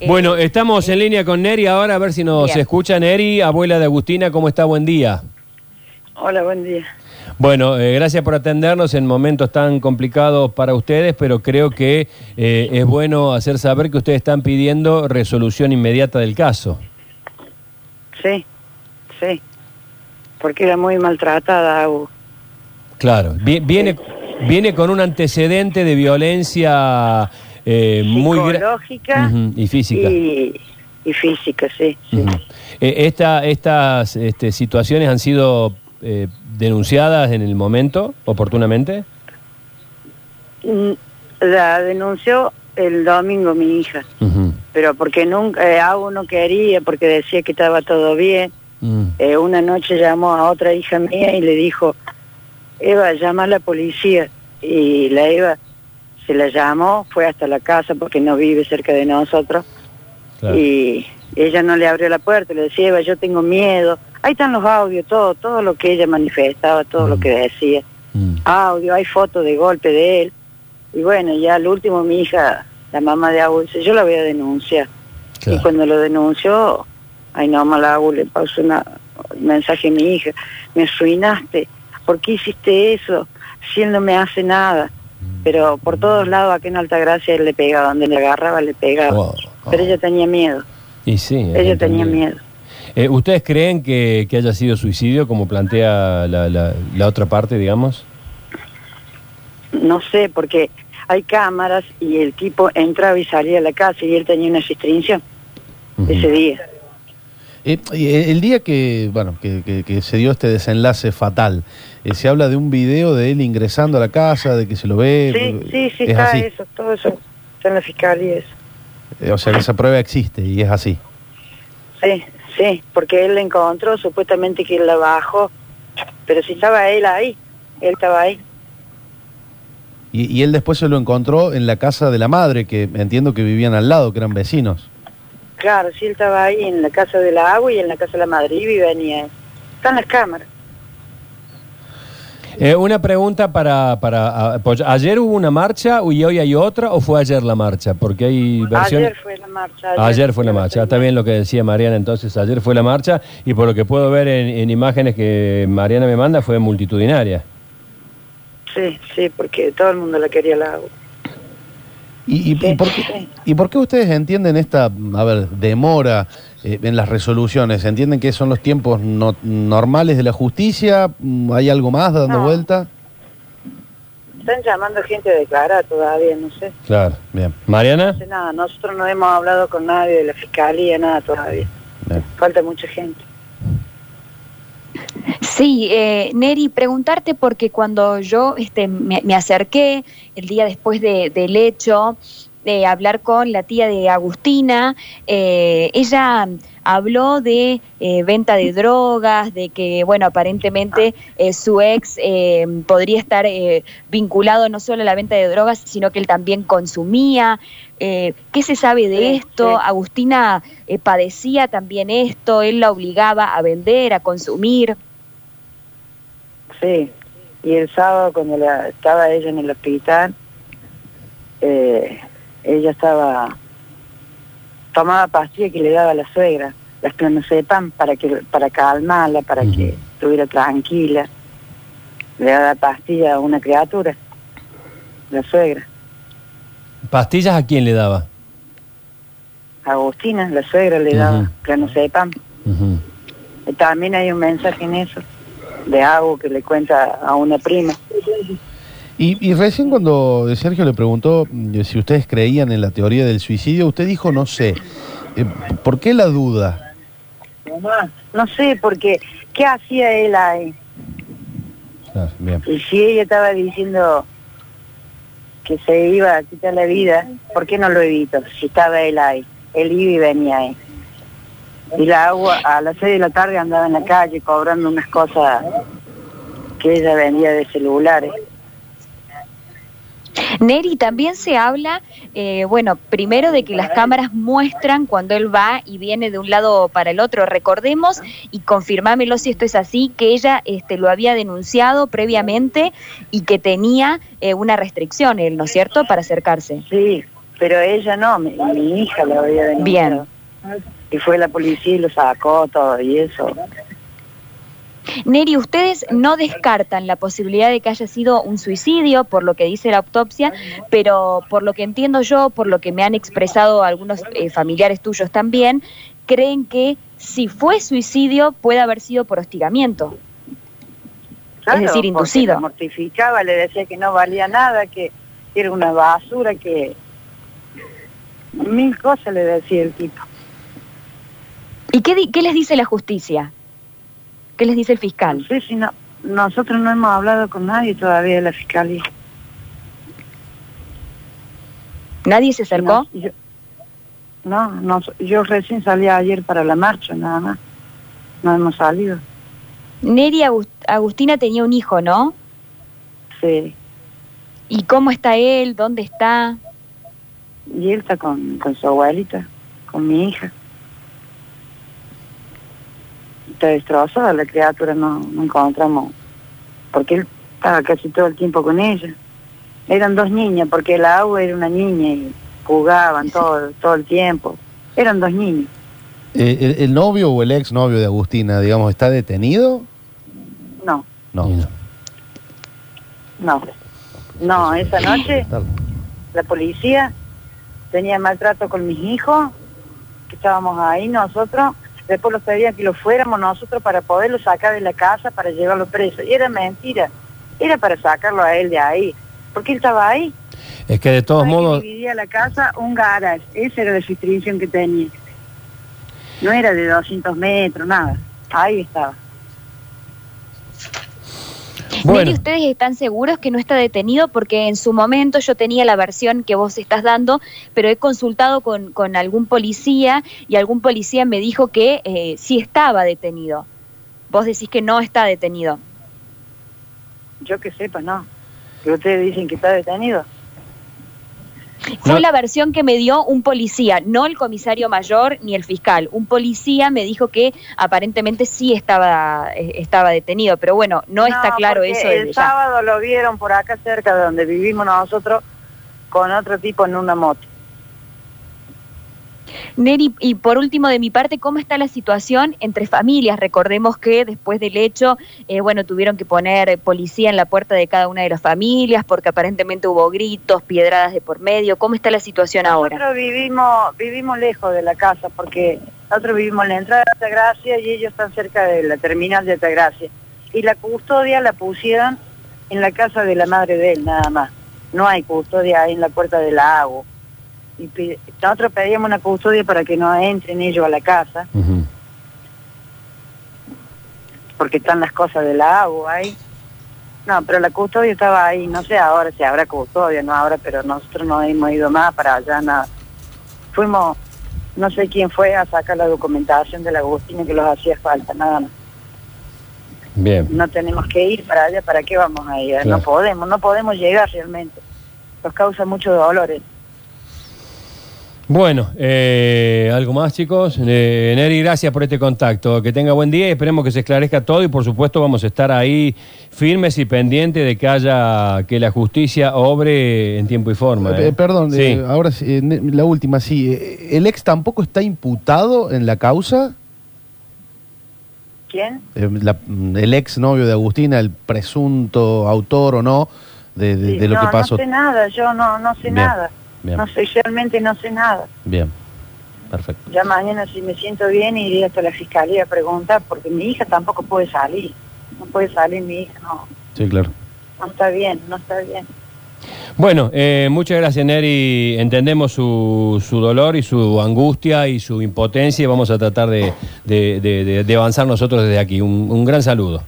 Eh, Bueno, estamos en línea con Neri ahora, a ver si nos Bien. escucha Neri, abuela de Agustina, ¿cómo está? Buen día. Hola, buen día. Bueno, eh, gracias por atendernos en momentos tan complicados para ustedes, pero creo que eh, es bueno hacer saber que ustedes están pidiendo resolución inmediata del caso. Sí, sí. Porque era muy maltratada. Claro, vi- viene, viene con un antecedente de violencia eh, muy Psicológica Ujú, y física. Y, y física, sí. Eh, esta- estas este, situaciones han sido eh, denunciadas en el momento, oportunamente. Mm, La denunció el domingo mi hija, pero porque nunca, eh, Agu no quería, porque decía que estaba todo bien. Mm. Una noche llamó a otra hija mía y le dijo, Eva, llama a la policía. Y la Eva se la llamó, fue hasta la casa porque no vive cerca de nosotros. Claro. Y ella no le abrió la puerta, le decía, Eva, yo tengo miedo. Ahí están los audios, todo, todo lo que ella manifestaba, todo lo Mm. que decía. Mm. Audio, hay fotos de golpe de él. Y bueno, ya al último mi hija, la mamá de Agu, dice, yo la voy a denunciar. Claro. Y cuando lo denunció, ay no, la Agu le pasó una- un mensaje a mi hija, me arruinaste, ¿por qué hiciste eso? Si él no me hace nada. Pero por todos lados, aquí en Altagracia, él le pegaba, donde le agarraba, le pegaba. Oh, oh. Pero ella tenía miedo, Y sí. ella tenía miedo. Eh, ¿Ustedes creen que, que haya sido suicidio, como plantea la, la- la otra parte, digamos? No sé, porque hay cámaras y el tipo entraba y salía a la casa y él tenía una restricción ese día. Eh, eh, el día que, bueno, que, que- que se dio este desenlace fatal, eh, se habla de un video de él ingresando a la casa, de que se lo ve. Sí, sí, sí, es está así. eso, todo eso está en la fiscalía. Eso. Eh, o sea que esa prueba existe y es así. Sí, sí, porque él la encontró, supuestamente que él la bajó, pero si estaba él ahí, él estaba ahí. Y, y él después se lo encontró en la casa de la madre, que entiendo que vivían al lado, que eran vecinos. Claro, sí, él estaba ahí en la casa de la agua y en la casa de la madre, y venía. Están las cámaras. Eh, una pregunta para, para pues, ¿Ayer hubo una marcha y hoy hay otra o fue ayer la marcha? Porque hay versiones... Ayer fue la marcha. Ayer fue la marcha, está bien lo que decía Mariana entonces, ayer fue la marcha y por lo que puedo ver en, en imágenes que Mariana me manda fue multitudinaria. Sí, sí, porque todo el mundo la quería la agua. ¿Y, y- por qué. ¿Y por qué ustedes entienden esta, a ver, demora eh, en las resoluciones? ¿Entienden que son los tiempos no- normales de la justicia? Mm, ¿Hay algo más dando No. vuelta? Están llamando gente a declarar todavía, no sé. Claro, bien. Mariana, No sé nada, nosotros no hemos hablado con nadie de la fiscalía, nada todavía. Bien. Falta mucha gente. Sí, eh, Neri, preguntarte porque cuando yo este, me, me acerqué el día después de- del hecho, de hablar con la tía de Agustina, eh, ella habló de eh, venta de drogas, de que, bueno, aparentemente eh, su ex eh, podría estar eh, vinculado no solo a la venta de drogas, sino que él también consumía. Eh, ¿Qué se sabe de esto? Agustina eh, padecía también esto, él la obligaba a vender, a consumir. Sí, y el sábado cuando la, estaba ella en el hospital, eh, ella estaba, tomaba pastillas que le daba la suegra, las clonazepam, para que para calmarla, para que estuviera tranquila. Le daba pastilla a una criatura, la suegra. ¿pastillas a quién le daba? A Agustina, la suegra, le daba Ujú. clonazepam. Ujú. Y También hay un mensaje en eso, de algo que le cuenta a una prima. Y, y recién cuando Sergio le preguntó mm, si ustedes creían en la teoría del suicidio, usted dijo no sé. Eh, ¿Por qué la duda? No sé, porque ¿qué hacía él ahí? Bien. Y si ella estaba diciendo que se iba a quitar la vida, ¿por qué no lo evitó? Si estaba él ahí, él iba y venía ahí. Y la agua a las seis de la tarde andaba en la calle cobrando unas cosas que ella vendía de celulares. Neri, también se habla, eh, bueno, primero de que las cámaras muestran cuando él va y viene de un lado para el otro. Recordemos, y confirmámelo si esto es así, que ella este, lo había denunciado previamente y que tenía eh, una restricción, él, ¿no es cierto?, para acercarse. Sí, Pero ella no, mi, mi hija lo había denunciado. Y fue la policía y lo sacó todo y eso. Neri, ustedes no descartan la posibilidad de que haya sido un suicidio, por lo que dice la autopsia, pero por lo que entiendo yo, por lo que me han expresado algunos eh, familiares tuyos también, creen que si fue suicidio puede haber sido por hostigamiento. Claro, es decir, inducido. la mortificaba, le decía que no valía nada, que era una basura, que... Mil cosas le decía el tipo. ¿Y qué, di- qué les dice la justicia? ¿Qué les dice el fiscal? No sé si no, nosotros no hemos hablado con nadie todavía de la fiscalía. ¿Nadie se acercó? No, yo, no, no, yo recién salí ayer para la marcha, nada más. No hemos salido. Neri Agus- Agustina tenía un hijo, ¿no? Sí. ¿Y cómo está él? ¿Dónde está? Y él está con, con su abuelita, con mi hija. Está destrozada la criatura, no, no encontramos. Porque él estaba casi todo el tiempo con ella. Eran dos niñas, porque el agua era una niña y jugaban todo, todo el tiempo. Eran dos niños. Eh, el, el novio o el ex novio de Agustina, digamos, está detenido? No, No. No. no. No, esa noche la policía tenía maltrato con mis hijos, que estábamos ahí nosotros, después los pedían que lo fuéramos nosotros para poderlo sacar de la casa, para llevarlo preso. Y era mentira, era para sacarlo a él de ahí, porque él estaba ahí. Es que de todos que modos, dividía la casa un garage, esa era la restricción que tenía. No era de 200 metros, nada, ahí estaba. Bueno. ¿ustedes están seguros que no está detenido? Porque en su momento yo tenía la versión que vos estás dando, pero he consultado con, con algún policía y algún policía me dijo que eh, sí estaba detenido. Vos decís que no está detenido. Yo que sepa, no. Que ustedes dicen que está detenido. Fue No. la versión que me dio un policía, no el comisario mayor ni el fiscal. Un policía me dijo que aparentemente sí estaba, eh, estaba detenido, pero bueno, no, está claro eso El ya. sábado lo vieron por acá cerca de donde vivimos nosotros con otro tipo en una moto. Neri, y por último de mi parte, ¿cómo está la situación entre familias? Recordemos que después del hecho, eh, bueno, tuvieron que poner policía en la puerta de cada una de las familias porque aparentemente hubo gritos, piedradas de por medio. ¿Cómo está la situación ahora? Nosotros vivimos vivimos lejos de la casa porque nosotros vivimos en la entrada de Altagracia y ellos están cerca de la terminal de Altagracia. Y la custodia la pusieron en la casa de la madre de él, nada más. No hay custodia ahí en la puerta del lago. Y nosotros pedíamos una custodia para que no entren ellos a la casa, porque están las cosas del lago ahí. No, pero la custodia estaba ahí, no sé ahora si habrá custodia, no habrá, pero nosotros no hemos ido más para allá, nada. Fuimos, no sé quién fue a sacar la documentación de la Agustina que los hacía falta, nada más. bien. No tenemos que ir para allá, ¿para qué vamos a ir? Claro. No podemos, no podemos llegar realmente. Nos causa muchos dolores. Bueno, eh, ¿algo más, chicos? Eh, Neri, gracias por este contacto. Que tenga buen día y esperemos que se esclarezca todo y, por supuesto, vamos a estar ahí firmes y pendientes de que haya, que la justicia obre en tiempo y forma. Eh, ¿eh? perdón, Sí. eh, ahora sí, eh, la última, sí. ¿El ex tampoco está imputado en la causa? ¿Quién? Eh, la- el ex novio de Agustina, el presunto autor o no de, de- Sí, de lo no, que pasó. No sé nada, yo no, no sé Bien, nada. Bien. No sé, realmente no sé nada. Bien, perfecto. Ya mañana si me siento bien iré hasta la fiscalía a preguntar, porque mi hija tampoco puede salir. No puede salir mi hija, no. Sí, claro. No está bien, no está bien. Bueno, eh, muchas gracias, Neri. Entendemos su, su dolor y su angustia y su impotencia y vamos a tratar de, de- de- de- de avanzar nosotros desde aquí. Un, un gran saludo.